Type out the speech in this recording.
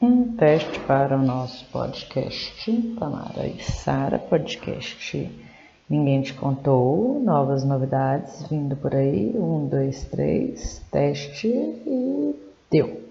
Um teste para o nosso podcast, Tamara e Sara Podcast. Ninguém te contou, novas novidades vindo por aí. Um, dois, três, teste e deu.